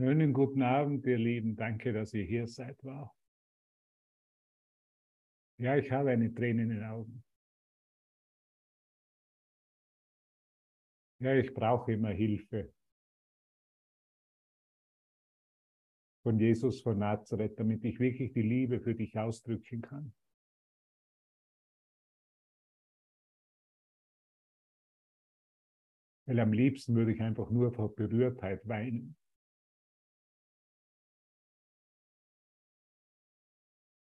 Schönen guten Abend, ihr Lieben. Danke, dass ihr hier seid. Wow. Ja, ich habe eine Träne in den Augen. Ja, ich brauche immer Hilfe von Jesus von Nazareth, damit ich wirklich die Liebe für dich ausdrücken kann. Weil am liebsten würde ich einfach nur vor Berührtheit weinen.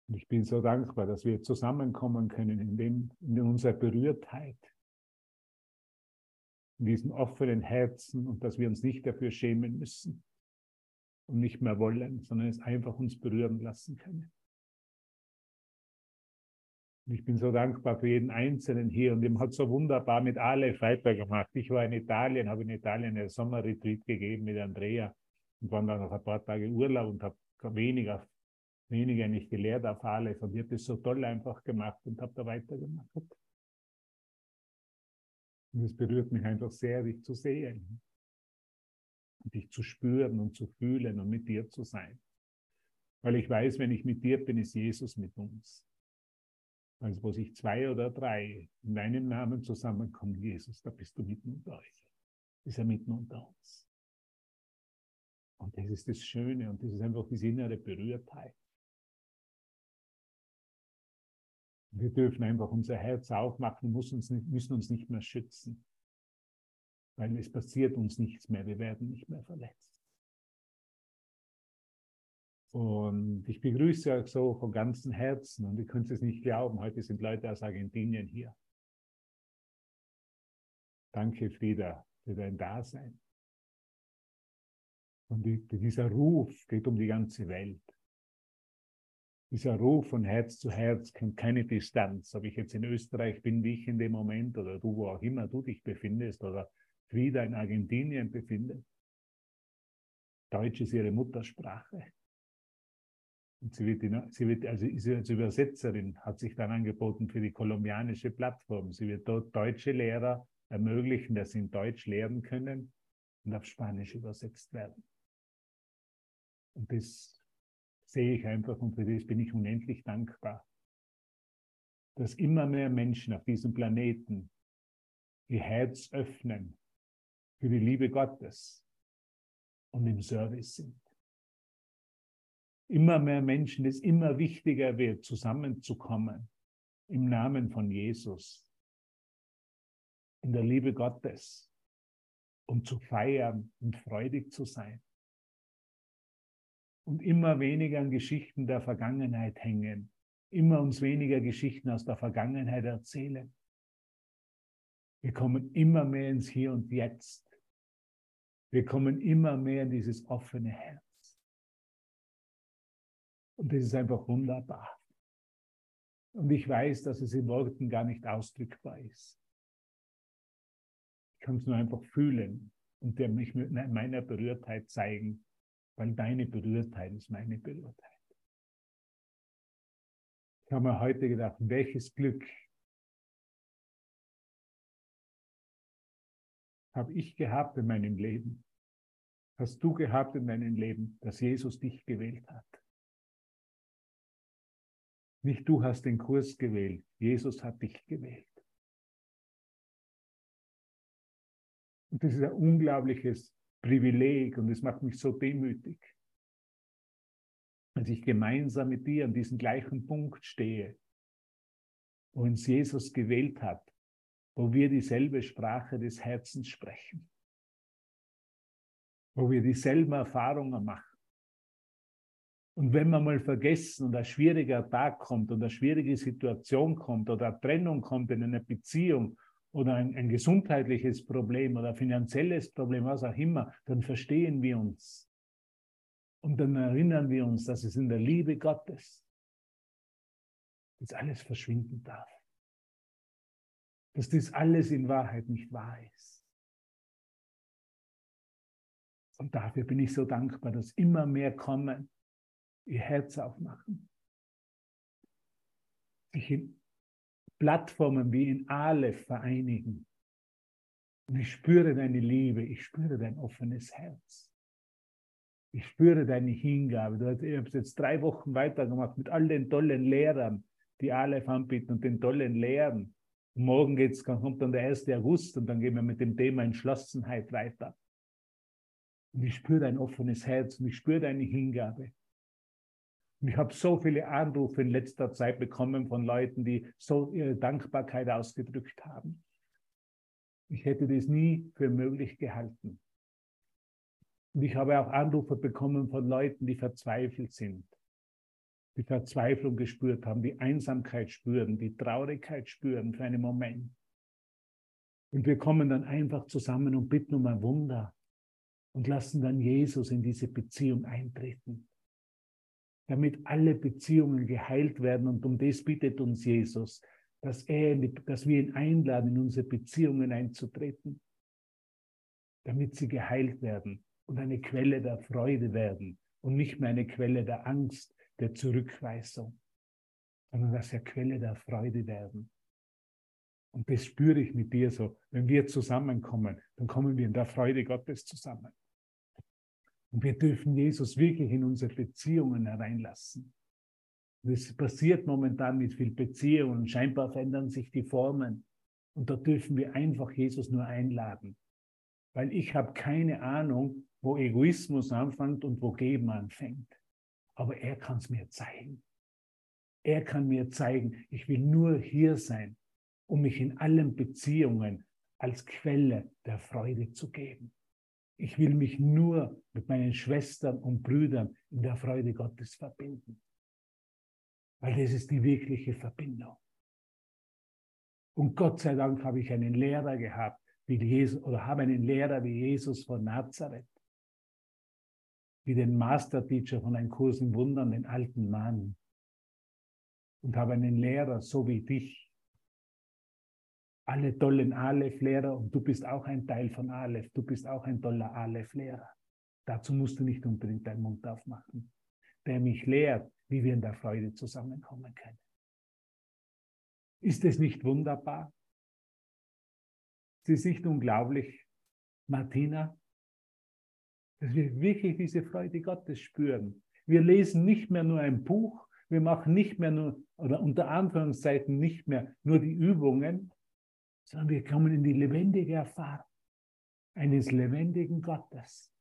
Und ich bin so dankbar, dass wir zusammenkommen können in, dem, in unserer Berührtheit, in diesem offenen Herzen und dass wir uns nicht dafür schämen müssen und nicht mehr wollen, sondern es einfach uns berühren lassen können. Und ich bin so dankbar für jeden Einzelnen hier und ihm hat so wunderbar mit Ale weitergemacht. Ich war in Italien, habe in Italien einen Sommerretreat gegeben mit Andrea und war dann noch ein paar Tage Urlaub und habe weniger weniger nicht gelehrt auf alles und ich habe das so toll einfach gemacht und habe da weitergemacht. Und es berührt mich einfach sehr, dich zu sehen, dich zu spüren und zu fühlen und mit dir zu sein. Weil ich weiß, wenn ich mit dir bin, ist Jesus mit uns. Also wo sich zwei oder drei in deinem Namen zusammenkommen, Jesus, da bist du mitten unter euch. Ist er mitten unter uns. Und das ist das Schöne und das ist einfach diese innere Berührtheit. Wir dürfen einfach unser Herz aufmachen, müssen uns, nicht, müssen uns nicht mehr schützen, weil es passiert uns nichts mehr, wir werden nicht mehr verletzt. Und ich begrüße euch so von ganzem Herzen und ihr könnt es nicht glauben, heute sind Leute aus Argentinien hier. Danke, Frieda, für dein Dasein. Und dieser Ruf geht um die ganze Welt. Dieser Ruf von Herz zu Herz kennt keine Distanz. Ob ich jetzt in Österreich bin, wie ich in dem Moment, oder du, wo auch immer du dich befindest, oder Frieda in Argentinien befindet. Deutsch ist ihre Muttersprache. Und sie wird, sie wird also ist als Übersetzerin, hat sich dann angeboten für die kolumbianische Plattform. Sie wird dort deutsche Lehrer ermöglichen, dass sie in Deutsch lehren können und auf Spanisch übersetzt werden. Und das sehe ich einfach und für das bin ich unendlich dankbar, dass immer mehr Menschen auf diesem Planeten ihr Herz öffnen für die Liebe Gottes und im Service sind. Immer mehr Menschen, es immer wichtiger wird, zusammenzukommen im Namen von Jesus, in der Liebe Gottes, um zu feiern und freudig zu sein und immer weniger an Geschichten der Vergangenheit hängen, immer uns weniger Geschichten aus der Vergangenheit erzählen. Wir kommen immer mehr ins Hier und Jetzt. Wir kommen immer mehr in dieses offene Herz. Und das ist einfach wunderbar. Und ich weiß, dass es in Worten gar nicht ausdrückbar ist. Ich kann es nur einfach fühlen und mich mit meiner Berührtheit zeigen weil deine Berührtheit ist meine Berührtheit. Ich habe mir heute gedacht, welches Glück habe ich gehabt in meinem Leben? Hast du gehabt in deinem Leben, dass Jesus dich gewählt hat? Nicht du hast den Kurs gewählt, Jesus hat dich gewählt. Und das ist ein unglaubliches Privileg und es macht mich so demütig, als ich gemeinsam mit dir an diesem gleichen Punkt stehe, wo uns Jesus gewählt hat, wo wir dieselbe Sprache des Herzens sprechen, wo wir dieselben Erfahrungen machen. Und wenn wir mal vergessen und ein schwieriger Tag kommt und eine schwierige Situation kommt oder eine Trennung kommt in einer Beziehung oder ein, ein gesundheitliches Problem oder finanzielles Problem, was auch immer, dann verstehen wir uns. Und dann erinnern wir uns, dass es in der Liebe Gottes das alles verschwinden darf. Dass das alles in Wahrheit nicht wahr ist. Und dafür bin ich so dankbar, dass immer mehr kommen, ihr Herz aufmachen, sich in Plattformen wie in Aleph vereinigen. Und ich spüre deine Liebe, ich spüre dein offenes Herz. Ich spüre deine Hingabe. Du hast jetzt drei Wochen weitergemacht mit all den tollen Lehrern, die Aleph anbieten und den tollen Lehren. Und morgen geht's, kommt dann der 1. August und dann gehen wir mit dem Thema Entschlossenheit weiter. Und ich spüre dein offenes Herz und ich spüre deine Hingabe. Und ich habe so viele Anrufe in letzter Zeit bekommen von Leuten, die so ihre Dankbarkeit ausgedrückt haben. Ich hätte das nie für möglich gehalten. Und ich habe auch Anrufe bekommen von Leuten, die verzweifelt sind, die Verzweiflung gespürt haben, die Einsamkeit spüren, die Traurigkeit spüren für einen Moment. Und wir kommen dann einfach zusammen und bitten um ein Wunder und lassen dann Jesus in diese Beziehung eintreten, damit alle Beziehungen geheilt werden. Und um das bittet uns Jesus, dass, er, dass wir ihn einladen, in unsere Beziehungen einzutreten, damit sie geheilt werden und eine Quelle der Freude werden und nicht mehr eine Quelle der Angst, der Zurückweisung, sondern dass sie eine Quelle der Freude werden. Und das spüre ich mit dir so. Wenn wir zusammenkommen, dann kommen wir in der Freude Gottes zusammen. Und wir dürfen Jesus wirklich in unsere Beziehungen hereinlassen. Es passiert momentan mit viel Beziehungen. Scheinbar verändern sich die Formen. Und da dürfen wir einfach Jesus nur einladen. Weil ich habe keine Ahnung, wo Egoismus anfängt und wo Geben anfängt. Aber er kann es mir zeigen. Er kann mir zeigen, ich will nur hier sein, um mich in allen Beziehungen als Quelle der Freude zu geben. Ich will mich nur mit meinen Schwestern und Brüdern in der Freude Gottes verbinden. Weil das ist die wirkliche Verbindung. Und Gott sei Dank habe ich einen Lehrer gehabt, wie Jesus, oder habe einen Lehrer wie Jesus von Nazareth, wie den Masterteacher von einem Kurs in Wundern, den alten Mann. Und habe einen Lehrer, so wie dich. Alle tollen Aleph-Lehrer und du bist auch ein Teil von Aleph. Du bist auch ein toller Aleph-Lehrer. Dazu musst du nicht unbedingt deinen Mund aufmachen. Der mich lehrt, wie wir in der Freude zusammenkommen können. Ist es nicht wunderbar? Ist es nicht unglaublich, Martina? dass wir wirklich diese Freude Gottes spüren. Wir lesen nicht mehr nur ein Buch, wir machen nicht mehr nur, oder unter Anführungszeichen nicht mehr nur die Übungen, sondern wir kommen in die lebendige Erfahrung eines lebendigen Gottes,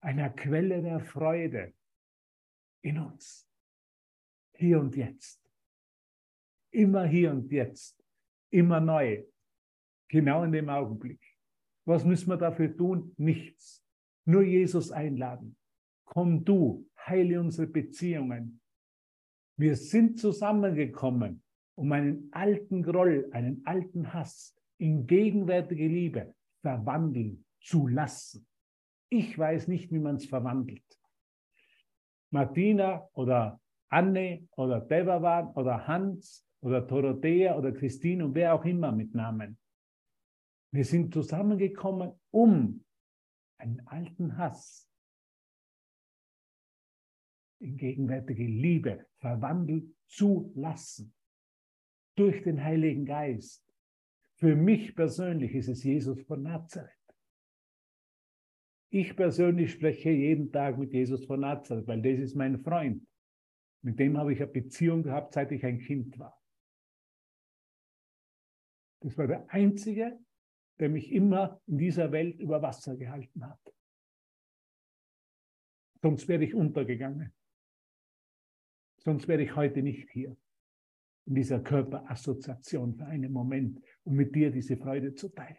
einer Quelle der Freude in uns, hier und jetzt. Immer hier und jetzt, immer neu, genau in dem Augenblick. Was müssen wir dafür tun? Nichts. Nur Jesus einladen. Komm du, heile unsere Beziehungen. Wir sind zusammengekommen, um einen alten Groll, einen alten Hass in gegenwärtige Liebe verwandeln zu lassen. Ich weiß nicht, wie man es verwandelt. Martina oder Anne oder Devavan oder Hans oder Dorothea oder Christine und wer auch immer mit Namen. Wir sind zusammengekommen, um einen alten Hass in gegenwärtige Liebe verwandeln zu lassen durch den Heiligen Geist. Für mich persönlich ist es Jesus von Nazareth. Ich persönlich spreche jeden Tag mit Jesus von Nazareth, weil das ist mein Freund. Mit dem habe ich eine Beziehung gehabt, seit ich ein Kind war. Das war der einzige, der mich immer in dieser Welt über Wasser gehalten hat. Sonst wäre ich untergegangen. Sonst wäre ich heute nicht hier in dieser Körperassoziation für einen Moment, um mit dir diese Freude zu teilen.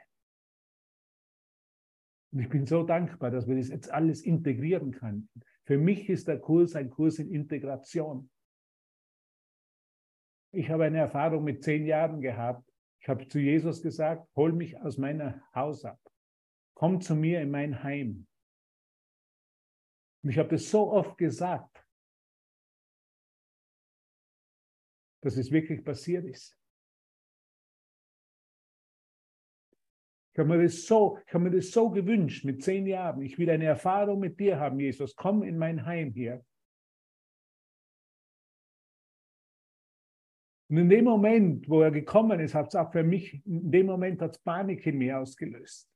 Und ich bin so dankbar, dass wir das jetzt alles integrieren können. Für mich ist der Kurs ein Kurs in Integration. Ich habe eine Erfahrung mit zehn Jahren gehabt, ich habe zu Jesus gesagt, hol mich aus meinem Haus ab. Komm zu mir in mein Heim. Und ich habe das so oft gesagt, dass es wirklich passiert ist. Ich habe mir das so, ich mir das so gewünscht mit zehn Jahren. Ich will eine Erfahrung mit dir haben, Jesus. Komm in mein Heim hier. Und in dem Moment, wo er gekommen ist, hat es auch für mich, in dem Moment hat es Panik in mir ausgelöst.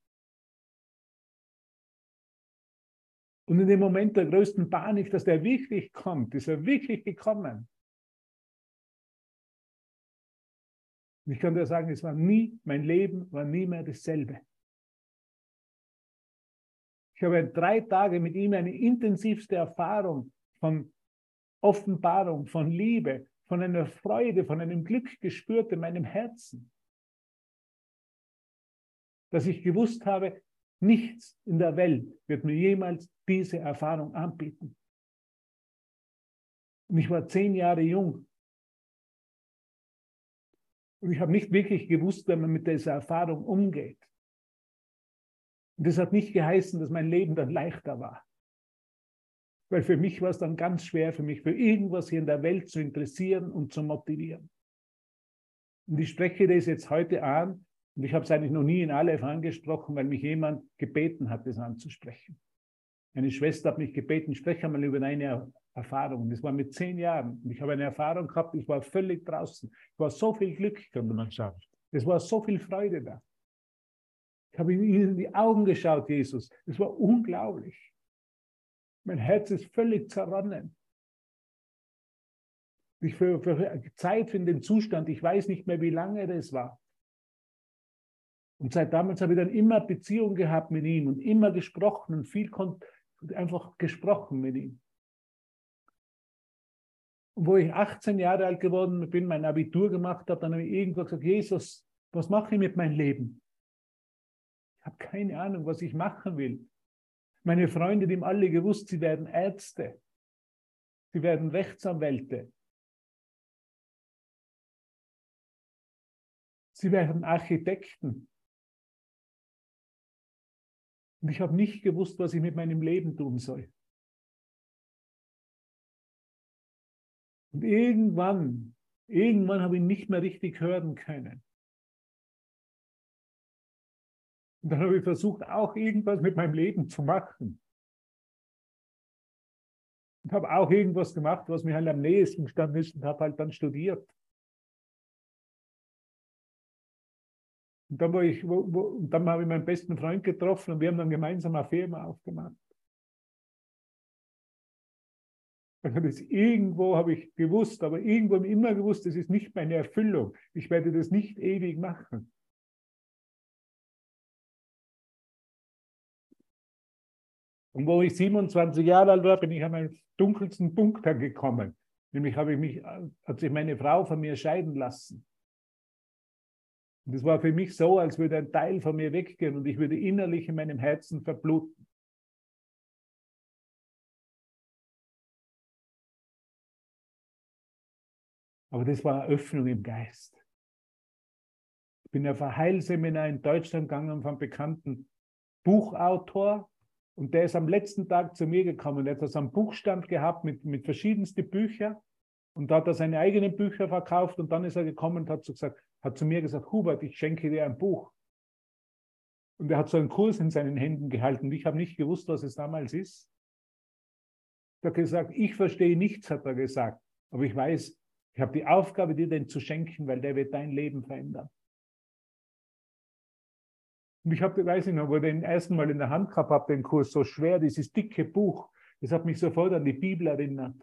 Und in dem Moment der größten Panik, dass der wirklich kommt, ist er wirklich gekommen. Und ich kann dir sagen, es war nie, mein Leben war nie mehr dasselbe. Ich habe drei Tage mit ihm eine intensivste Erfahrung von Offenbarung, von Liebe, von einer Freude, von einem Glück gespürt in meinem Herzen. Dass ich gewusst habe, nichts in der Welt wird mir jemals diese Erfahrung anbieten. Und ich war zehn Jahre jung. Und ich habe nicht wirklich gewusst, wie man mit dieser Erfahrung umgeht. Und das hat nicht geheißen, dass mein Leben dann leichter war. Weil für mich war es dann ganz schwer, für mich für irgendwas hier in der Welt zu interessieren und zu motivieren. Und ich spreche das jetzt heute an und ich habe es eigentlich noch nie in Aleph angesprochen, weil mich jemand gebeten hat, das anzusprechen. Eine Schwester hat mich gebeten, spreche mal über deine Erfahrung. Das war mit zehn Jahren. Und ich habe eine Erfahrung gehabt, ich war völlig draußen. Es war so viel Glück, könnte man sagen. Es war so viel Freude da. Ich habe ihnen in die Augen geschaut, Jesus. Es war unglaublich. Mein Herz ist völlig zerronnen. Ich für, für Zeit für den Zustand, ich weiß nicht mehr, wie lange das war. Und seit damals habe ich dann immer Beziehung gehabt mit ihm und immer gesprochen und viel einfach gesprochen mit ihm. Und wo ich 18 Jahre alt geworden bin, mein Abitur gemacht habe, dann habe ich irgendwo gesagt, Jesus, was mache ich mit meinem Leben? Ich habe keine Ahnung, was ich machen will. Meine Freunde, die haben alle gewusst, sie werden Ärzte. Sie werden Rechtsanwälte. Sie werden Architekten. Und ich habe nicht gewusst, was ich mit meinem Leben tun soll. Und irgendwann, irgendwann habe ich nicht mehr richtig hören können. Und dann habe ich versucht, auch irgendwas mit meinem Leben zu machen. Und habe auch irgendwas gemacht, was mir halt am nächsten stand ist und habe halt dann studiert. Und dann, war ich, wo, wo, und dann habe ich meinen besten Freund getroffen und wir haben dann gemeinsam eine Firma aufgemacht. Also das irgendwo habe ich gewusst, aber irgendwo habe ich immer gewusst, das ist nicht meine Erfüllung. Ich werde das nicht ewig machen. Und wo ich 27 Jahre alt war, bin ich an meinen dunkelsten Punkt angekommen. Nämlich habe ich mich, hat sich meine Frau von mir scheiden lassen. Und es war für mich so, als würde ein Teil von mir weggehen und ich würde innerlich in meinem Herzen verbluten. Aber das war eine Öffnung im Geist. Ich bin auf ein Heilseminar in Deutschland gegangen von einem bekannten Buchautor und der ist am letzten Tag zu mir gekommen. Der hat so einen Buchstand gehabt mit, mit verschiedensten Büchern und da hat er seine eigenen Bücher verkauft und dann ist er gekommen und hat, so gesagt, hat zu mir gesagt, Hubert, ich schenke dir ein Buch. Und er hat so einen Kurs in seinen Händen gehalten. Ich habe nicht gewusst, was es damals ist. Er hat gesagt, ich verstehe nichts, hat er gesagt. Aber ich weiß, ich habe die Aufgabe, dir den zu schenken, weil der wird dein Leben verändern. Und ich habe, weiß ich noch, wo ich den ersten Mal in der Hand gehabt habe, den Kurs, so schwer, dieses dicke Buch, das hat mich sofort an die Bibel erinnert.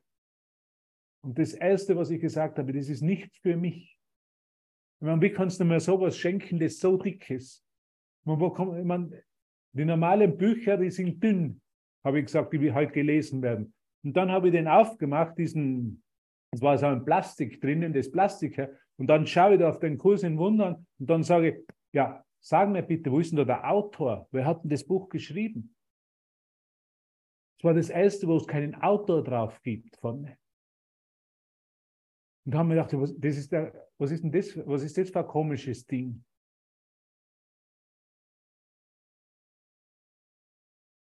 Und das Erste, was ich gesagt habe, das ist nicht für mich. meine, wie kannst du mir sowas schenken, das so dick ist? Man, wo kommt, man, die normalen Bücher, die sind dünn, habe ich gesagt, die heute gelesen werden. Und dann habe ich den aufgemacht, diesen, es war so ein Plastik drinnen, das Plastik, und dann schaue ich da auf den Kurs in Wundern und dann sage ich, ja, sag mir bitte, wo ist denn da der Autor? Wer hat denn das Buch geschrieben? Das war das erste, wo es keinen Autor drauf gibt vorne. Und haben wir gedacht, was, das ist der, was ist denn das, was ist das für ein komisches Ding?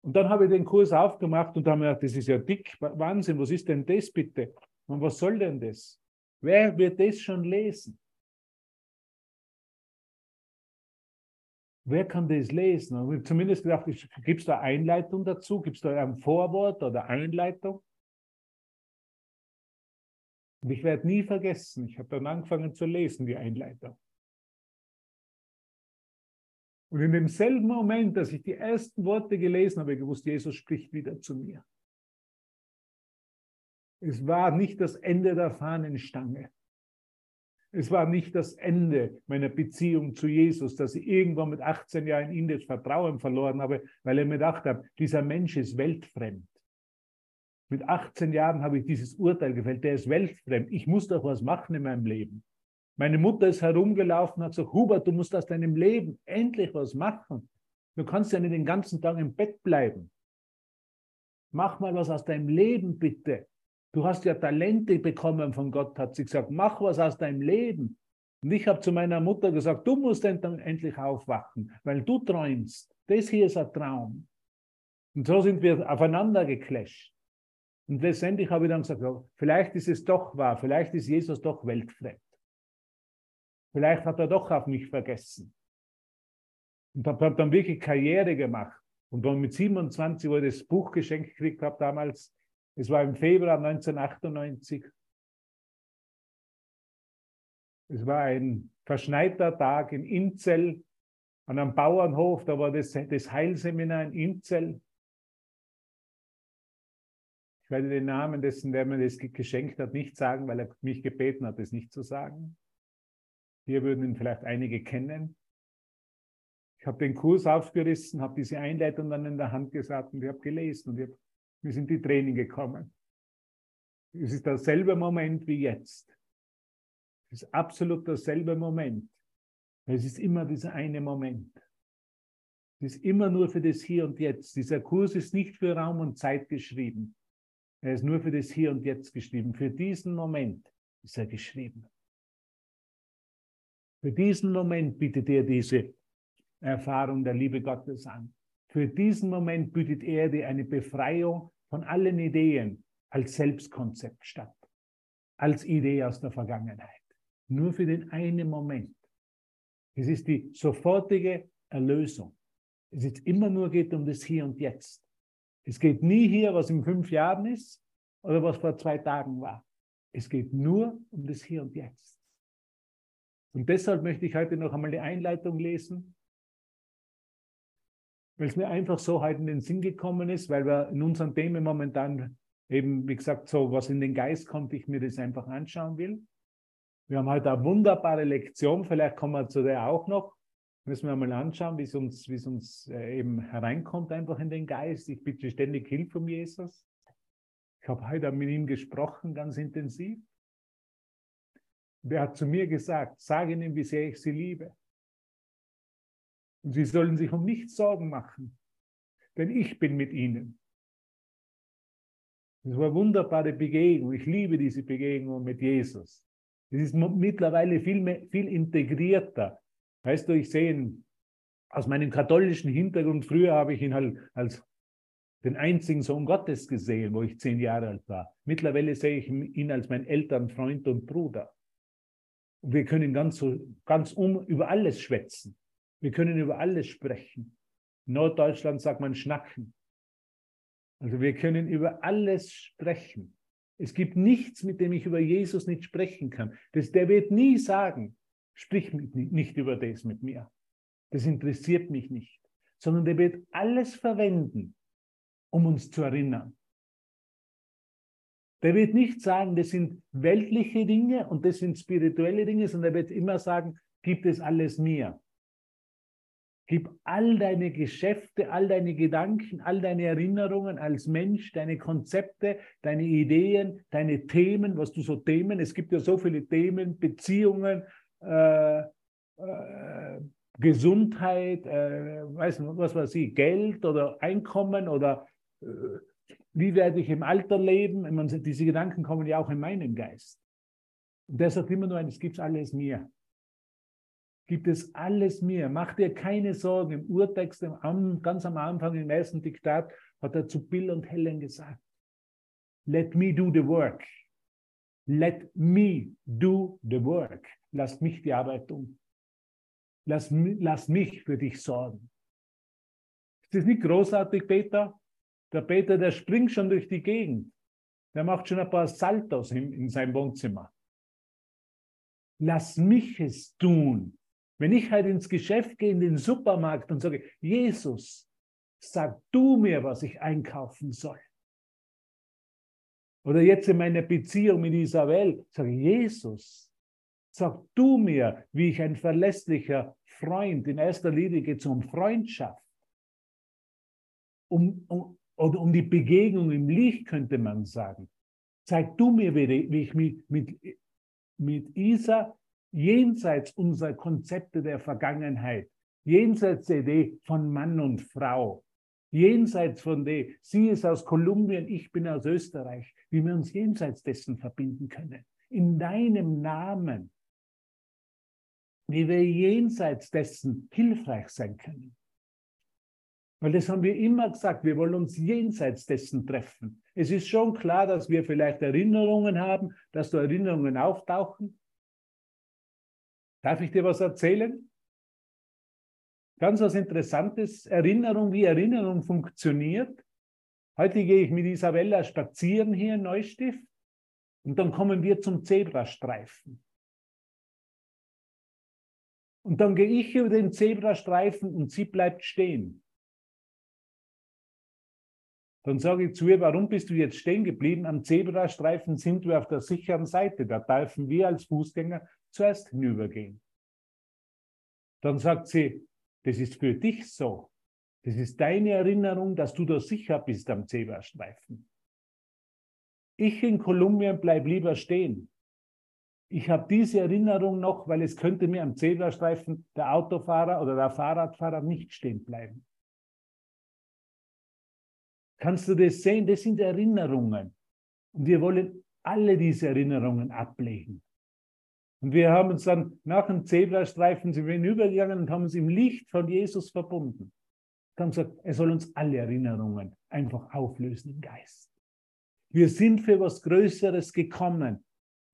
Und dann habe ich den Kurs aufgemacht und habe mir gedacht, das ist ja dick, Wahnsinn, was ist denn das bitte? Und was soll denn das? Wer wird das schon lesen? Wer kann das lesen? Und ich habe zumindest gedacht, gibt es da Einleitung dazu? Gibt es da ein Vorwort oder Einleitung? Und ich werde nie vergessen, ich habe dann angefangen zu lesen, die Einleitung. Und in demselben Moment, dass ich die ersten Worte gelesen habe, gewusst, Jesus spricht wieder zu mir. Es war nicht das Ende der Fahnenstange. Es war nicht das Ende meiner Beziehung zu Jesus, dass ich irgendwann mit 18 Jahren in das Vertrauen verloren habe, weil ich mir gedacht habe, dieser Mensch ist weltfremd. Mit 18 Jahren habe ich dieses Urteil gefällt, der ist weltfremd. Ich muss doch was machen in meinem Leben. Meine Mutter ist herumgelaufen und hat gesagt, Hubert, du musst aus deinem Leben endlich was machen. Du kannst ja nicht den ganzen Tag im Bett bleiben. Mach mal was aus deinem Leben, bitte. Du hast ja Talente bekommen von Gott, hat sie gesagt. Mach was aus deinem Leben. Und ich habe zu meiner Mutter gesagt, du musst dann endlich aufwachen, weil du träumst. Das hier ist ein Traum. Und so sind wir aufeinander geclasht. Und letztendlich habe ich dann gesagt, vielleicht ist es doch wahr, vielleicht ist Jesus doch weltfremd. Vielleicht hat er doch auf mich vergessen. Und habe dann wirklich Karriere gemacht. Und dann mit 27, wo ich das Buch geschenkt gekriegt habe damals, es war im Februar 1998. Es war ein verschneiter Tag in Inzell, an einem Bauernhof, da war das, das Heilseminar in Inzell. Ich werde den Namen dessen, der mir das geschenkt hat, nicht sagen, weil er mich gebeten hat, es nicht zu sagen. Hier würden ihn vielleicht einige kennen. Ich habe den Kurs aufgerissen, habe diese Einleitung dann in der Hand gesagt und ich habe gelesen und ich habe mir sind die Tränen gekommen. Es ist derselbe Moment wie jetzt. Es ist absolut derselbe Moment. Es ist immer dieser eine Moment. Es ist immer nur für das Hier und Jetzt. Dieser Kurs ist nicht für Raum und Zeit geschrieben. Er ist nur für das Hier und Jetzt geschrieben. Für diesen Moment ist er geschrieben. Für diesen Moment bietet er diese Erfahrung der Liebe Gottes an. Für diesen Moment bietet er dir eine Befreiung von allen Ideen als Selbstkonzept statt, als Idee aus der Vergangenheit. Nur für den einen Moment. Es ist die sofortige Erlösung. Es ist immer nur geht um das Hier und Jetzt. Es geht nie hier, was in fünf Jahren ist oder was vor zwei Tagen war. Es geht nur um das Hier und Jetzt. Und deshalb möchte ich heute noch einmal die Einleitung lesen weil es mir einfach so halt in den Sinn gekommen ist, weil wir in unseren Themen momentan eben, wie gesagt, so was in den Geist kommt, ich mir das einfach anschauen will. Wir haben heute eine wunderbare Lektion, vielleicht kommen wir zu der auch noch. Müssen wir mal anschauen, wie es uns, wie es uns äh, eben hereinkommt, einfach in den Geist. Ich bitte ständig Hilfe von Jesus. Ich habe heute mit ihm gesprochen, ganz intensiv. Der hat zu mir gesagt, sage ihnen, wie sehr ich sie liebe. Und sie sollen sich um nichts Sorgen machen, denn ich bin mit ihnen. Das war eine wunderbare Begegnung. Ich liebe diese Begegnung mit Jesus. Es ist mittlerweile viel, mehr, viel integrierter. Weißt du, ich sehe aus meinem katholischen Hintergrund, früher habe ich ihn halt als den einzigen Sohn Gottes gesehen, wo ich zehn Jahre alt war. Mittlerweile sehe ich ihn als mein Elternfreund und Bruder. Wir können ganz, ganz um über alles schwätzen. Wir können über alles sprechen. In Norddeutschland sagt man schnacken. Also wir können über alles sprechen. Es gibt nichts, mit dem ich über Jesus nicht sprechen kann. Das, der wird nie sagen, sprich nicht über das mit mir. Das interessiert mich nicht. Sondern der wird alles verwenden, um uns zu erinnern. Der wird nicht sagen, das sind weltliche Dinge und das sind spirituelle Dinge, sondern er wird immer sagen, gibt es alles mir. Gib all deine Geschäfte, all deine Gedanken, all deine Erinnerungen als Mensch, deine Konzepte, deine Ideen, deine Themen, was du so Themen, es gibt ja so viele Themen, Beziehungen, äh, äh, Gesundheit, äh, weiß, was weiß ich, Geld oder Einkommen oder äh, wie werde ich im Alter leben? Meine, diese Gedanken kommen ja auch in meinen Geist. Und der sagt immer nur, es gibt alles mir gibt es alles mir. Mach dir keine Sorgen. Im Urtext, ganz am Anfang im ersten Diktat, hat er zu Bill und Helen gesagt, let me do the work. Let me do the work. Lass mich die Arbeit tun. Lass, lass mich für dich sorgen. Ist das nicht großartig, Peter? Der Peter, der springt schon durch die Gegend. Der macht schon ein paar Saltos in, in seinem Wohnzimmer. Lass mich es tun. Wenn ich halt ins Geschäft gehe, in den Supermarkt und sage, Jesus, sag du mir, was ich einkaufen soll. Oder jetzt in meiner Beziehung mit Isabel, sage Jesus, sag du mir, wie ich ein verlässlicher Freund, in erster Linie geht es um Freundschaft, um, um, oder um die Begegnung im Licht, könnte man sagen. Zeig du mir, wie ich mit, mit, mit Isa jenseits unserer Konzepte der Vergangenheit, jenseits der Idee von Mann und Frau, jenseits von der, sie ist aus Kolumbien, ich bin aus Österreich, wie wir uns jenseits dessen verbinden können. In deinem Namen, wie wir jenseits dessen hilfreich sein können. Weil das haben wir immer gesagt, wir wollen uns jenseits dessen treffen. Es ist schon klar, dass wir vielleicht Erinnerungen haben, dass da Erinnerungen auftauchen. Darf ich dir was erzählen? Ganz was Interessantes, Erinnerung, wie Erinnerung funktioniert. Heute gehe ich mit Isabella spazieren hier in Neustift und dann kommen wir zum Zebrastreifen. Und dann gehe ich über den Zebrastreifen und sie bleibt stehen. Dann sage ich zu ihr, warum bist du jetzt stehen geblieben? Am Zebrastreifen sind wir auf der sicheren Seite. Da dürfen wir als Fußgänger zuerst hinübergehen. Dann sagt sie, das ist für dich so. Das ist deine Erinnerung, dass du da sicher bist am Zebrastreifen. Ich in Kolumbien bleib lieber stehen. Ich habe diese Erinnerung noch, weil es könnte mir am Zebrastreifen der Autofahrer oder der Fahrradfahrer nicht stehen bleiben. Kannst du das sehen? Das sind Erinnerungen. Und wir wollen alle diese Erinnerungen ablegen. Und wir haben uns dann nach dem Zebrastreifen sind wir hinübergegangen und haben uns im Licht von Jesus verbunden. Wir haben gesagt, er soll uns alle Erinnerungen einfach auflösen im Geist. Wir sind für was Größeres gekommen.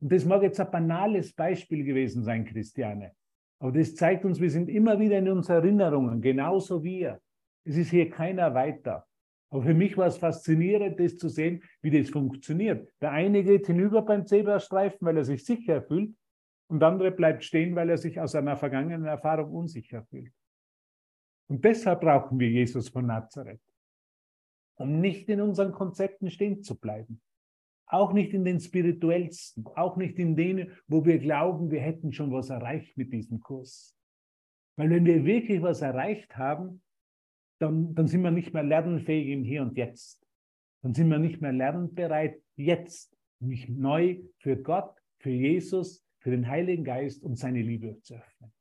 Und das mag jetzt ein banales Beispiel gewesen sein, Christiane. Aber das zeigt uns, wir sind immer wieder in unseren Erinnerungen, genauso wir. Es ist hier keiner weiter. Aber für mich war es faszinierend, das zu sehen, wie das funktioniert. Der eine geht hinüber beim Zebrastreifen, weil er sich sicher fühlt, und der andere bleibt stehen, weil er sich aus einer vergangenen Erfahrung unsicher fühlt. Und deshalb brauchen wir Jesus von Nazareth, um nicht in unseren Konzepten stehen zu bleiben. Auch nicht in den spirituellsten, auch nicht in denen, wo wir glauben, wir hätten schon was erreicht mit diesem Kurs. Weil wenn wir wirklich was erreicht haben, dann, dann sind wir nicht mehr lernfähig im Hier und Jetzt. Dann sind wir nicht mehr lernbereit, jetzt mich neu für Gott, für Jesus, für den Heiligen Geist und seine Liebe zu öffnen.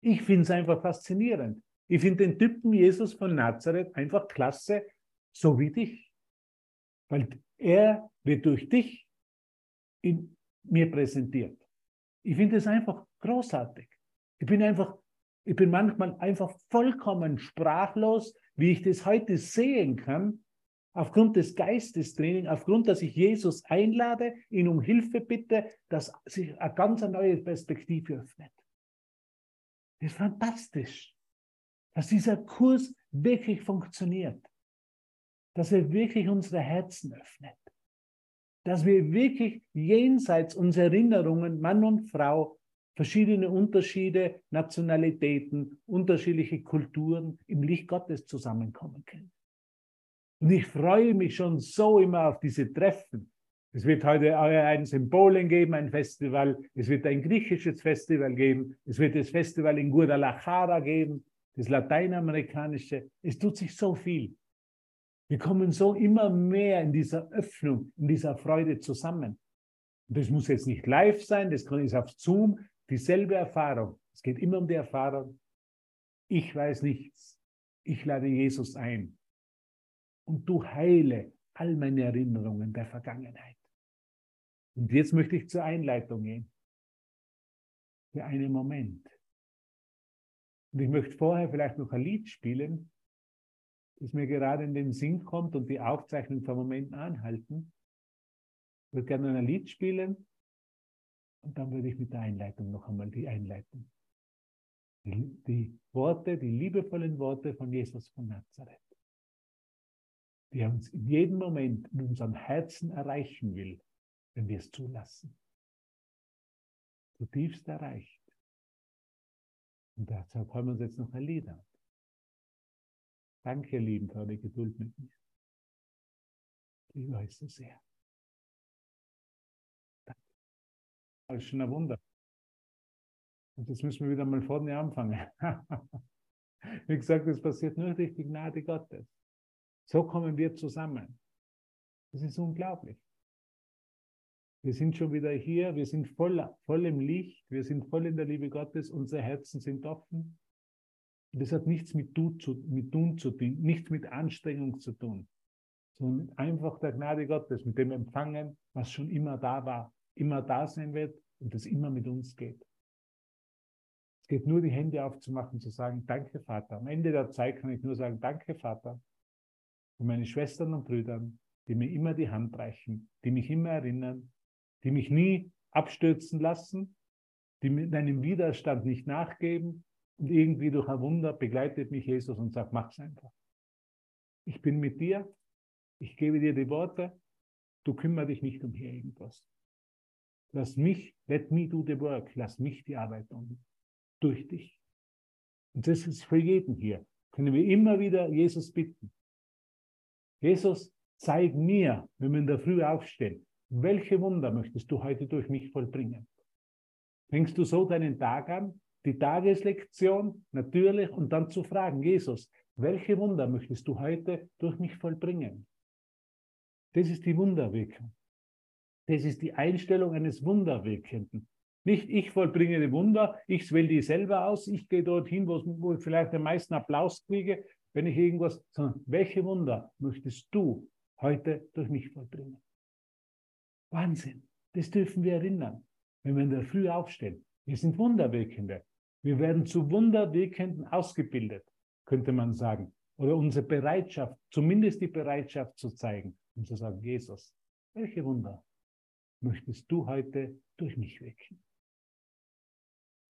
Ich finde es einfach faszinierend. Ich finde den Typen Jesus von Nazareth einfach klasse, so wie dich. Weil er wird durch dich in mir präsentiert. Ich finde es einfach großartig. Ich bin einfach ich bin manchmal einfach vollkommen sprachlos, wie ich das heute sehen kann, aufgrund des Geistestraining, aufgrund, dass ich Jesus einlade, ihn um Hilfe bitte, dass sich eine ganz neue Perspektive öffnet. Das ist fantastisch, dass dieser Kurs wirklich funktioniert, dass er wirklich unsere Herzen öffnet, dass wir wirklich jenseits unserer Erinnerungen, Mann und Frau, verschiedene Unterschiede, Nationalitäten, unterschiedliche Kulturen im Licht Gottes zusammenkommen können. Und ich freue mich schon so immer auf diese Treffen. Es wird heute eins in Polen geben, ein Festival. Es wird ein griechisches Festival geben. Es wird das Festival in Guadalajara geben, das lateinamerikanische. Es tut sich so viel. Wir kommen so immer mehr in dieser Öffnung, in dieser Freude zusammen. Und das muss jetzt nicht live sein, das kann ist auf Zoom, dieselbe Erfahrung. Es geht immer um die Erfahrung, ich weiß nichts. Ich lade Jesus ein. Und du heile all meine Erinnerungen der Vergangenheit. Und jetzt möchte ich zur Einleitung gehen. Für einen Moment. Und ich möchte vorher vielleicht noch ein Lied spielen, das mir gerade in den Sinn kommt und die Aufzeichnung einen Moment anhalten. Ich würde gerne ein Lied spielen und dann würde ich mit der Einleitung noch einmal die Einleitung. Die, die Worte, die liebevollen Worte von Jesus von Nazareth, die er uns in jedem Moment in unserem Herzen erreichen will, wenn wir es zulassen. Zutiefst erreicht. Und deshalb haben wir uns jetzt noch ein Lied an. Danke, lieben, für eure Geduld mit mir. Ich weiß so sehr. Danke. Das ist schon ein Wunder. Und jetzt müssen wir wieder mal vorne anfangen. Wie gesagt, das passiert nur durch die Gnade Gottes. So kommen wir zusammen. Das ist unglaublich. Wir sind schon wieder hier, wir sind voll, voll im Licht, wir sind voll in der Liebe Gottes, unsere Herzen sind offen. Das hat nichts mit, du zu, mit Tun zu tun, nichts mit Anstrengung zu tun, sondern einfach der Gnade Gottes, mit dem Empfangen, was schon immer da war, immer da sein wird und das immer mit uns geht. Es geht nur, die Hände aufzumachen, zu sagen, danke Vater. Am Ende der Zeit kann ich nur sagen, danke Vater. Und meine Schwestern und Brüdern, die mir immer die Hand reichen, die mich immer erinnern, die mich nie abstürzen lassen, die mit einem Widerstand nicht nachgeben und irgendwie durch ein Wunder begleitet mich Jesus und sagt, mach's einfach. Ich bin mit dir, ich gebe dir die Worte, du kümmere dich nicht um hier irgendwas. Lass mich, let me do the work, lass mich die Arbeit tun, durch dich. Und das ist für jeden hier. Können wir immer wieder Jesus bitten. Jesus, zeig mir, wenn wir in der Früh aufstehen, welche Wunder möchtest du heute durch mich vollbringen? Fängst du so deinen Tag an, die Tageslektion natürlich und dann zu fragen, Jesus, welche Wunder möchtest du heute durch mich vollbringen? Das ist die Wunderwirkung. Das ist die Einstellung eines Wunderwirkenden. Nicht ich vollbringe die Wunder, ich wähle die selber aus, ich gehe dorthin, wo ich vielleicht den meisten Applaus kriege, wenn ich irgendwas, sondern welche Wunder möchtest du heute durch mich vollbringen? Wahnsinn. Das dürfen wir erinnern, wenn wir in der Früh aufstehen. Wir sind Wunderwirkende. Wir werden zu Wunderwirkenden ausgebildet, könnte man sagen. Oder unsere Bereitschaft, zumindest die Bereitschaft zu zeigen, um zu sagen, Jesus, welche Wunder möchtest du heute durch mich wirken?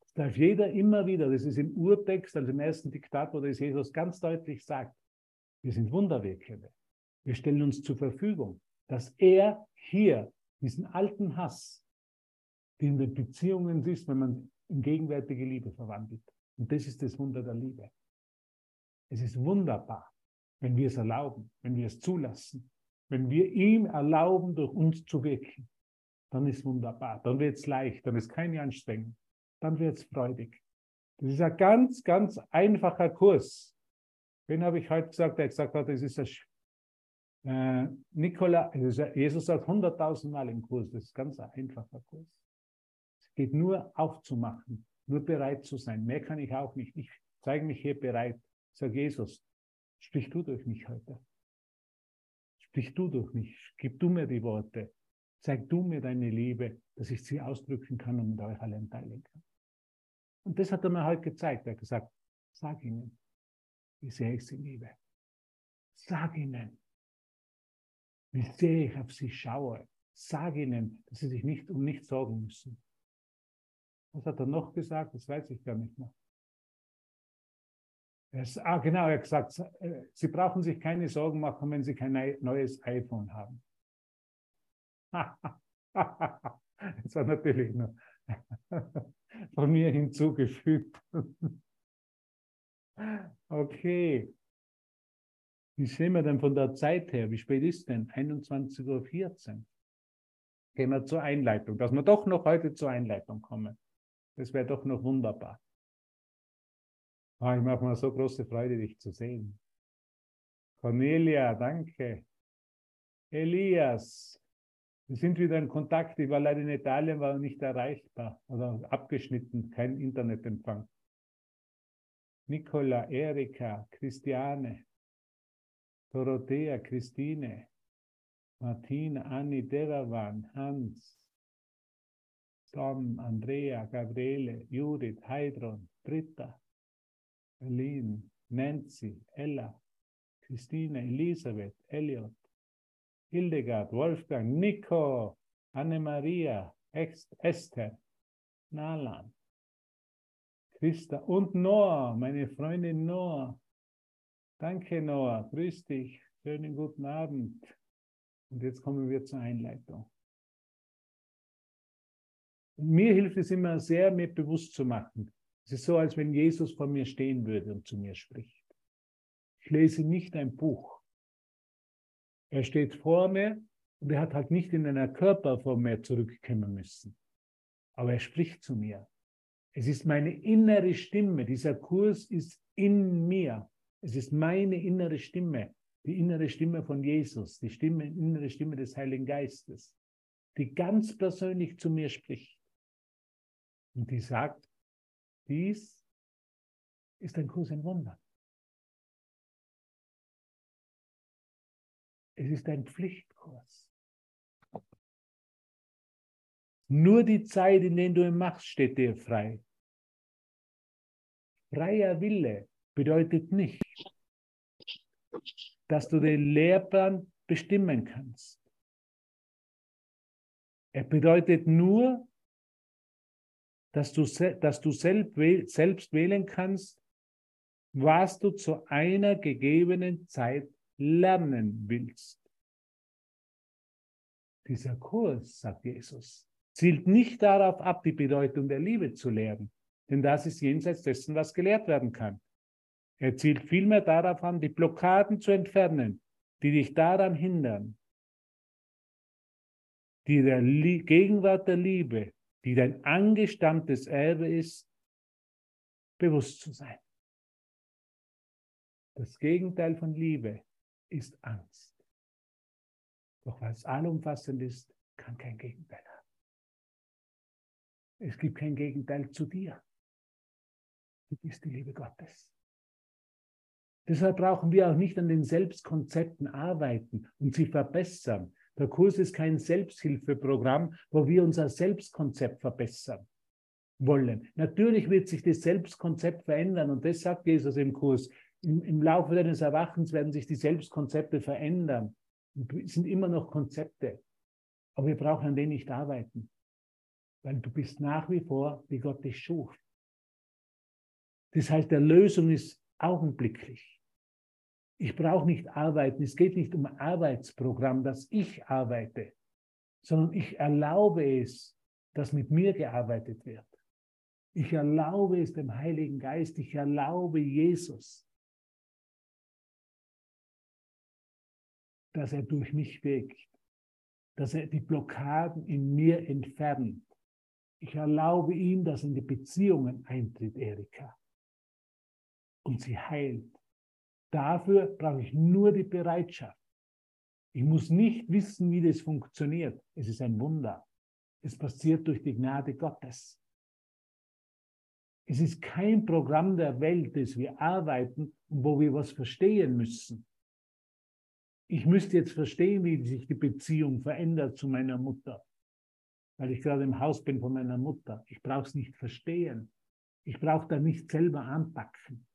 Das darf jeder immer wieder, das ist im Urtext, also im ersten Diktat, wo das Jesus ganz deutlich sagt, wir sind Wunderwirkende. Wir stellen uns zur Verfügung, dass er hier diesen alten Hass, den in Beziehungen ist, wenn man in gegenwärtige Liebe verwandelt. Und das ist das Wunder der Liebe. Es ist wunderbar, wenn wir es erlauben, wenn wir es zulassen, wenn wir ihm erlauben, durch uns zu wirken. Dann ist wunderbar, dann wird es leicht, dann ist keine Anstrengung, dann wird es freudig. Das ist ein ganz, ganz einfacher Kurs. Wen habe ich heute gesagt, der gesagt hat, das ist ein äh, Nikola, Jesus sagt hunderttausend Mal im Kurs, das ist ganz ein einfacher Kurs. Geht nur aufzumachen, nur bereit zu sein. Mehr kann ich auch nicht. Ich zeige mich hier bereit. Sag Jesus, sprich du durch mich heute. Sprich du durch mich. Gib du mir die Worte. Zeig du mir deine Liebe, dass ich sie ausdrücken kann und mit euch allen teilen kann. Und das hat er mir heute gezeigt. Er hat gesagt, sag ihnen, wie sehr ich sie liebe. Sag ihnen, wie sehr ich auf sie schaue. Sag ihnen, dass sie sich nicht um nichts sorgen müssen. Was hat er noch gesagt? Das weiß ich gar nicht mehr. Es, ah, genau, er hat gesagt, äh, Sie brauchen sich keine Sorgen machen, wenn Sie kein neues iPhone haben. das war natürlich nur von mir hinzugefügt. okay. Wie sehen wir denn von der Zeit her? Wie spät ist denn? 21.14 Uhr. Gehen wir zur Einleitung, dass wir doch noch heute zur Einleitung kommen. Das wäre doch noch wunderbar. Oh, ich mache mir so große Freude, dich zu sehen. Cornelia, danke. Elias, wir sind wieder in Kontakt. Ich war leider in Italien, war nicht erreichbar oder abgeschnitten, kein Internetempfang. Nicola, Erika, Christiane, Dorothea, Christine, Martina, Anni, Deravan, Hans, Tom, Andrea, Gabriele, Judith, Heidron, Britta, Aline, Nancy, Ella, Christine, Elisabeth, Elliot, Hildegard, Wolfgang, Nico, Anne-Maria, Esther, Nalan, Christa und Noah, meine Freundin Noah, Danke, Noah. Grüß dich. Schönen guten Abend. Und jetzt kommen wir zur Einleitung. Mir hilft es immer sehr, mir bewusst zu machen, Es ist so, als wenn Jesus vor mir stehen würde und zu mir spricht. Ich lese nicht ein Buch. Er steht vor mir und er hat halt nicht in einer Körperform mehr zurückkommen müssen. Aber er spricht zu mir. Es ist meine innere Stimme. Dieser Kurs ist in mir. Es ist meine innere Stimme, die innere Stimme von Jesus, die Stimme, innere Stimme des Heiligen Geistes, die ganz persönlich zu mir spricht. Und die sagt, dies ist ein Kurs in Wunder. Es ist ein Pflichtkurs. Nur die Zeit, in der du ihn machst, steht dir frei. Freier Wille bedeutet nicht, dass du den Lehrplan bestimmen kannst. Er bedeutet nur, dass du, dass du selbst wählen kannst, was du zu einer gegebenen Zeit lernen willst. Dieser Kurs, sagt Jesus, zielt nicht darauf ab, die Bedeutung der Liebe zu lehren, denn das ist jenseits dessen, was gelehrt werden kann. Er zielt vielmehr darauf an, die Blockaden zu entfernen, die dich daran hindern, die der Gegenwart der Liebe, die dein angestammtes Erbe ist, bewusst zu sein. Das Gegenteil von Liebe ist Angst. Doch weil es allumfassend ist, kann kein Gegenteil haben. Es gibt kein Gegenteil zu dir. Du bist die Liebe Gottes. Deshalb brauchen wir auch nicht an den Selbstkonzepten arbeiten und sie verbessern. Der Kurs ist kein Selbsthilfeprogramm, wo wir unser Selbstkonzept verbessern wollen. Natürlich wird sich das Selbstkonzept verändern und das sagt Jesus im Kurs im, im Laufe deines Erwachens werden sich die Selbstkonzepte verändern. Es sind immer noch Konzepte. Aber wir brauchen an denen nicht arbeiten. Weil du bist nach wie vor, wie Gott dich schuf. Das heißt, der Lösung ist augenblicklich. Ich brauche nicht arbeiten. Es geht nicht um ein Arbeitsprogramm, dass ich arbeite, sondern ich erlaube es, dass mit mir gearbeitet wird. Ich erlaube es dem Heiligen Geist. Ich erlaube Jesus, dass er durch mich wirkt, dass er die Blockaden in mir entfernt. Ich erlaube ihm, dass in die Beziehungen eintritt, Erika, und sie heilt. Dafür brauche ich nur die Bereitschaft. Ich muss nicht wissen, wie das funktioniert. Es ist ein Wunder. Es passiert durch die Gnade Gottes. Es ist kein Programm der Welt, das wir arbeiten und wo wir was verstehen müssen ich müsste jetzt verstehen, wie sich die Beziehung verändert zu meiner Mutter, weil ich gerade im Haus bin von meiner Mutter. Ich brauche es nicht verstehen. Ich brauche da nicht selber anpacken.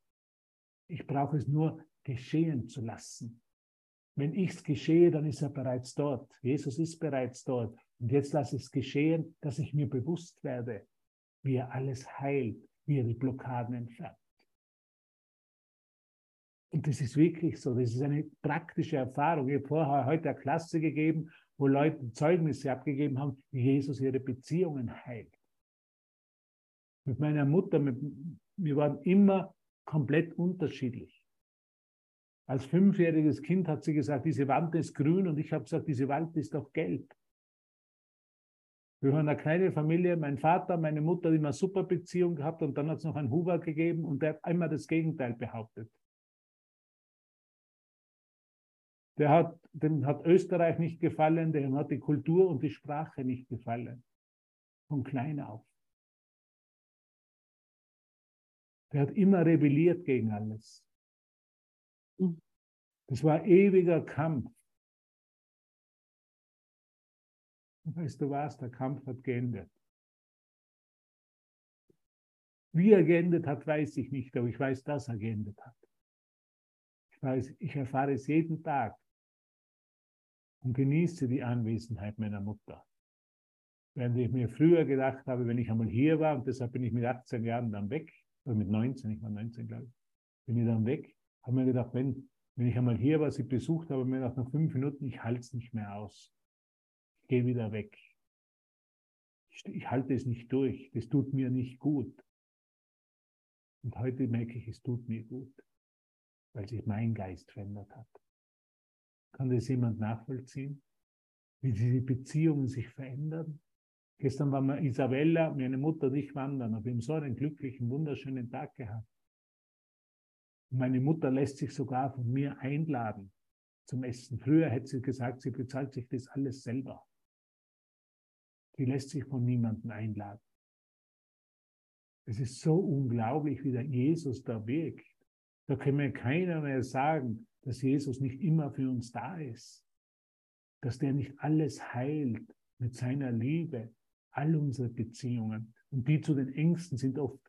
Ich brauche es nur geschehen zu lassen. Wenn ich es geschehe, dann ist er bereits dort. Jesus ist bereits dort. Und jetzt lasse ich es geschehen, dass ich mir bewusst werde, wie er alles heilt, wie er die Blockaden entfernt. Und das ist wirklich so, das ist eine praktische Erfahrung. Ich habe vorher heute eine Klasse gegeben, wo Leute Zeugnisse abgegeben haben, wie Jesus ihre Beziehungen heilt. Mit meiner Mutter, mit, wir waren immer komplett unterschiedlich. Als fünfjähriges Kind hat sie gesagt, diese Wand ist grün und ich habe gesagt, diese Wand ist doch gelb. Wir waren eine kleine Familie, mein Vater, meine Mutter hat immer super Beziehung gehabt und dann hat es noch einen Huber gegeben und der hat einmal das Gegenteil behauptet. Der hat, dem hat Österreich nicht gefallen, dem hat die Kultur und die Sprache nicht gefallen. Von klein auf. Der hat immer rebelliert gegen alles. Mhm. Das war ewiger Kampf. Und weißt du was, der Kampf hat geendet. Wie er geendet hat, weiß ich nicht, aber ich weiß, dass er geendet hat. Ich weiß, ich erfahre es jeden Tag, und genieße die Anwesenheit meiner Mutter. Während ich mir früher gedacht habe, wenn ich einmal hier war, und deshalb bin ich mit 18 Jahren dann weg, oder mit 19, ich war 19, glaube ich, bin ich dann weg, habe mir gedacht, wenn, wenn ich einmal hier war, sie besucht habe, mir gedacht, nach fünf Minuten, ich halte es nicht mehr aus. Ich gehe wieder weg. Ich, ich halte es nicht durch. Das tut mir nicht gut. Und heute merke ich, es tut mir gut, weil sich mein Geist verändert hat. Kann das jemand nachvollziehen? Wie diese Beziehungen sich verändern? Gestern waren wir Isabella, meine Mutter und ich wandern, und wir haben so einen glücklichen, wunderschönen Tag gehabt. Meine Mutter lässt sich sogar von mir einladen zum Essen. Früher hätte sie gesagt, sie bezahlt sich das alles selber. Sie lässt sich von niemandem einladen. Es ist so unglaublich, wie der Jesus da wirkt. Da kann mir keiner mehr sagen, dass Jesus nicht immer für uns da ist. Dass der nicht alles heilt mit seiner Liebe, all unsere Beziehungen. Und die zu den Ängsten sind oft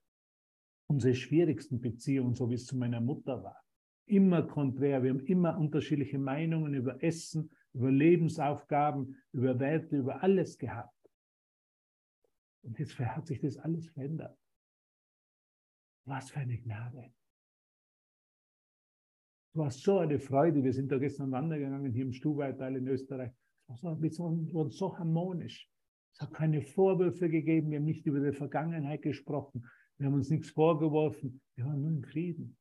unsere schwierigsten Beziehungen, so wie es zu meiner Mutter war. Immer konträr. Wir haben immer unterschiedliche Meinungen über Essen, über Lebensaufgaben, über Werte, über alles gehabt. Und jetzt hat sich das alles verändert. Was für eine Gnade. Es war so eine Freude. Wir sind da gestern wandern gegangen, hier im Stuhlweital in Österreich. Es war so, so, so harmonisch. Es hat keine Vorwürfe gegeben. Wir haben nicht über die Vergangenheit gesprochen. Wir haben uns nichts vorgeworfen. Wir waren nur im Frieden.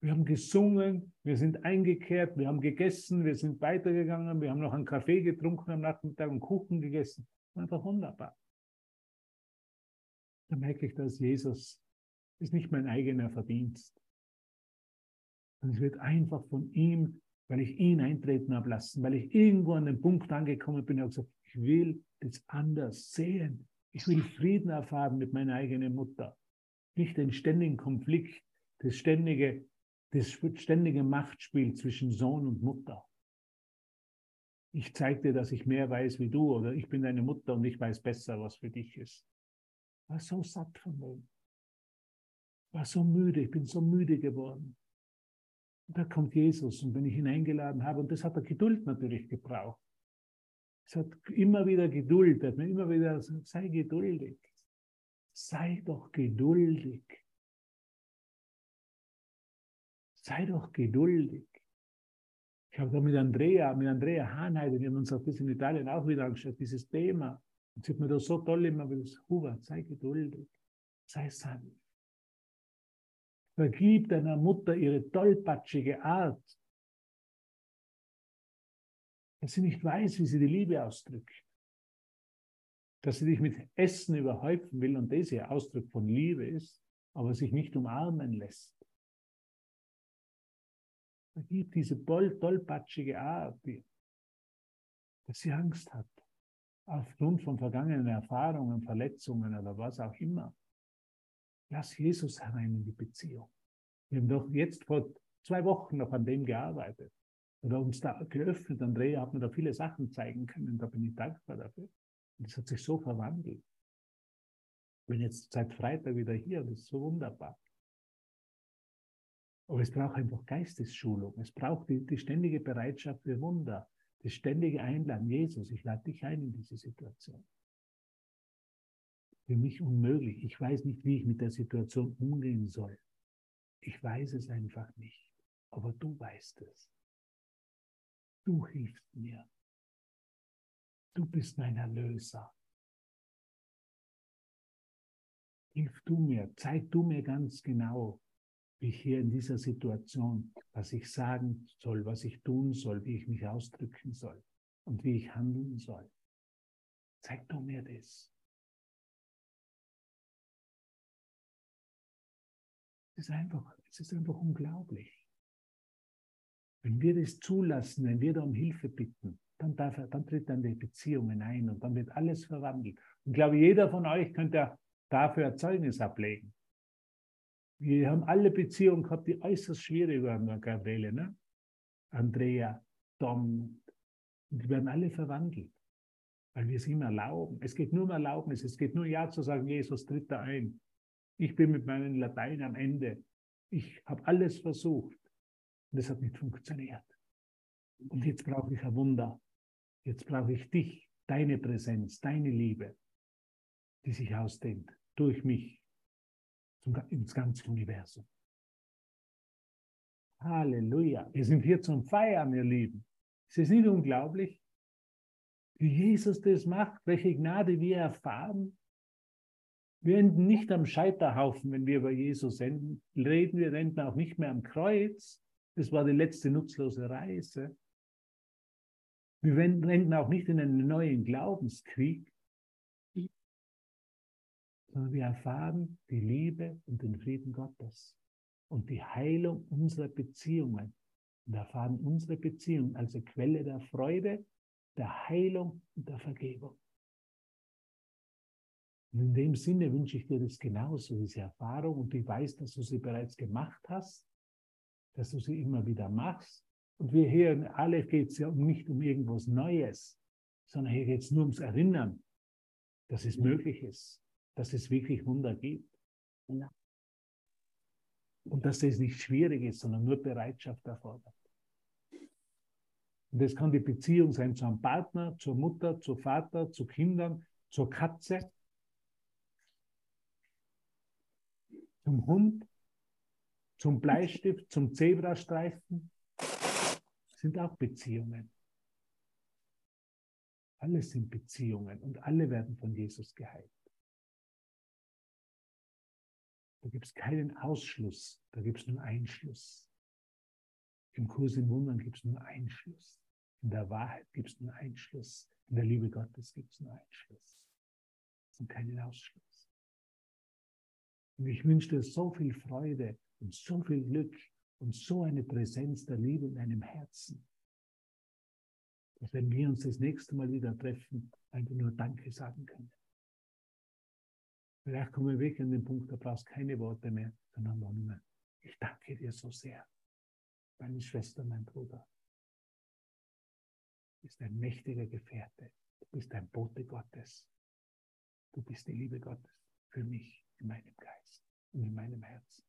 Wir haben gesungen, wir sind eingekehrt, wir haben gegessen, wir sind weitergegangen, wir haben noch einen Kaffee getrunken am Nachmittag und Kuchen gegessen. Einfach wunderbar. Da merke ich, dass Jesus ist nicht mein eigener Verdienst. Und es wird einfach von ihm, weil ich ihn eintreten habe lassen, weil ich irgendwo an den Punkt angekommen bin und gesagt, ich will das anders sehen. Ich will Frieden erfahren mit meiner eigenen Mutter. Nicht den ständigen Konflikt, das ständige, das ständige Machtspiel zwischen Sohn und Mutter. Ich zeige dir, dass ich mehr weiß wie du oder ich bin deine Mutter und ich weiß besser, was für dich ist. Ich war so satt von dem. Ich war so müde, ich bin so müde geworden. Da kommt Jesus und wenn ich ihn eingeladen habe, und das hat er Geduld natürlich gebraucht. Es hat immer wieder Geduld, hat mir immer wieder gesagt, sei geduldig. Sei doch geduldig. Sei doch geduldig. Ich habe da mit Andrea, mit Andrea Hahnheide, wir haben uns auch das in Italien auch wieder angeschaut, dieses Thema. Und sie hat mir das so toll immer wieder gesagt, Hubert, sei geduldig, sei sanft. Vergib deiner Mutter ihre tollpatschige Art, dass sie nicht weiß, wie sie die Liebe ausdrückt. Dass sie dich mit Essen überhäufen will und das ihr Ausdruck von Liebe ist, aber sich nicht umarmen lässt. Vergib diese tollpatschige Art, dass sie Angst hat, aufgrund von vergangenen Erfahrungen, Verletzungen oder was auch immer. Lass Jesus herein in die Beziehung. Wir haben doch jetzt vor zwei Wochen noch an dem gearbeitet oder uns da geöffnet. Andrea hat mir da viele Sachen zeigen können, da bin ich dankbar dafür. Und das hat sich so verwandelt. Ich bin jetzt seit Freitag wieder hier, das ist so wunderbar. Aber es braucht einfach Geistesschulung. Es braucht die, die ständige Bereitschaft für Wunder, das ständige Einladen. Jesus, ich lade dich ein in diese Situation für mich unmöglich. Ich weiß nicht, wie ich mit der Situation umgehen soll. Ich weiß es einfach nicht. Aber du weißt es. Du hilfst mir. Du bist mein Erlöser. Hilf du mir, zeig du mir ganz genau, wie ich hier in dieser Situation, was ich sagen soll, was ich tun soll, wie ich mich ausdrücken soll und wie ich handeln soll. Zeig du mir das. Ist einfach, es ist einfach unglaublich. Wenn wir das zulassen, wenn wir da um Hilfe bitten, dann, darf er, dann tritt dann die Beziehungen ein und dann wird alles verwandelt. Und ich glaube, jeder von euch könnte dafür ein Zeugnis ablegen. Wir haben alle Beziehungen gehabt, die äußerst schwierig waren, Gabriele, ne? Andrea, Tom, und die werden alle verwandelt, weil wir es ihm erlauben. Es geht nur um Erlaubnis, es geht nur Ja zu sagen, Jesus tritt da ein. Ich bin mit meinem Latein am Ende. Ich habe alles versucht und es hat nicht funktioniert. Und jetzt brauche ich ein Wunder. Jetzt brauche ich dich, deine Präsenz, deine Liebe, die sich ausdehnt durch mich zum, ins ganze Universum. Halleluja. Wir sind hier zum Feiern, ihr Lieben. Ist es nicht unglaublich, wie Jesus das macht, welche Gnade wir erfahren? Wir enden nicht am Scheiterhaufen, wenn wir über Jesus reden. Wir enden auch nicht mehr am Kreuz. Das war die letzte nutzlose Reise. Wir enden auch nicht in einen neuen Glaubenskrieg, sondern wir erfahren die Liebe und den Frieden Gottes und die Heilung unserer Beziehungen und erfahren unsere Beziehung als Quelle der Freude, der Heilung und der Vergebung. Und in dem Sinne wünsche ich dir das genauso, diese Erfahrung und ich weiß, dass du sie bereits gemacht hast, dass du sie immer wieder machst. Und wir hier alle geht es ja nicht um irgendwas Neues, sondern hier geht es nur ums Erinnern, dass es möglich ist, dass es wirklich Wunder gibt. Ja. Und dass es nicht schwierig ist, sondern nur Bereitschaft erfordert. Und das kann die Beziehung sein zu einem Partner, zur Mutter, zu Vater, zu Kindern, zur Katze, zum Hund, zum Bleistift, zum Zebrastreifen. sind auch Beziehungen. Alles sind Beziehungen und alle werden von Jesus geheilt. Da gibt es keinen Ausschluss, da gibt es nur Einschluss. Im Kurs in Wundern gibt es nur Einschluss. In der Wahrheit gibt es nur Einschluss. In der Liebe Gottes gibt es nur Einschluss. Und keinen Ausschluss. Und ich wünsche dir so viel Freude und so viel Glück und so eine Präsenz der Liebe in deinem Herzen, dass wenn wir uns das nächste Mal wieder treffen, einfach nur Danke sagen können. Vielleicht kommen wir weg an den Punkt, da brauchst keine Worte mehr, sondern nur, ich danke dir so sehr meine Schwester, mein Bruder. Du bist ein mächtiger Gefährte. Du bist ein Bote Gottes. Du bist die Liebe Gottes für mich in meinem Geist und in meinem Herzen.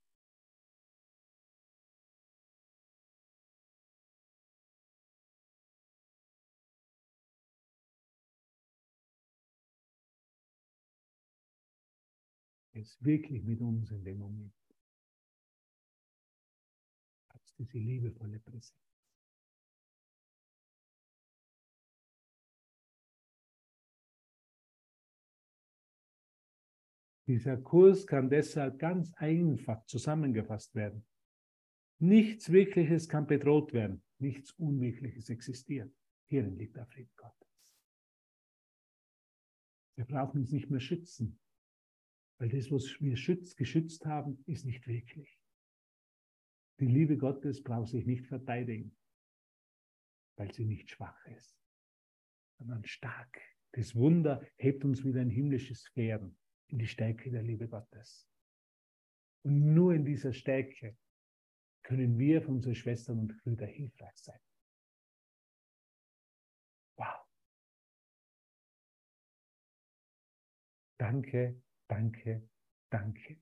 Er ist wirklich mit uns in dem Moment. diese liebevolle Präsenz. Dieser Kurs kann deshalb ganz einfach zusammengefasst werden. Nichts Wirkliches kann bedroht werden, nichts Unwirkliches existiert. Hierin liegt der Frieden Gottes. Wir brauchen uns nicht mehr schützen, weil das, was wir schützt, geschützt haben, ist nicht wirklich. Die Liebe Gottes braucht sich nicht verteidigen, weil sie nicht schwach ist, sondern stark. Das Wunder hebt uns wieder in himmlische Sphären, in die Stärke der Liebe Gottes. Und nur in dieser Stärke können wir für unsere Schwestern und Brüder hilfreich sein. Wow. Danke, danke, danke.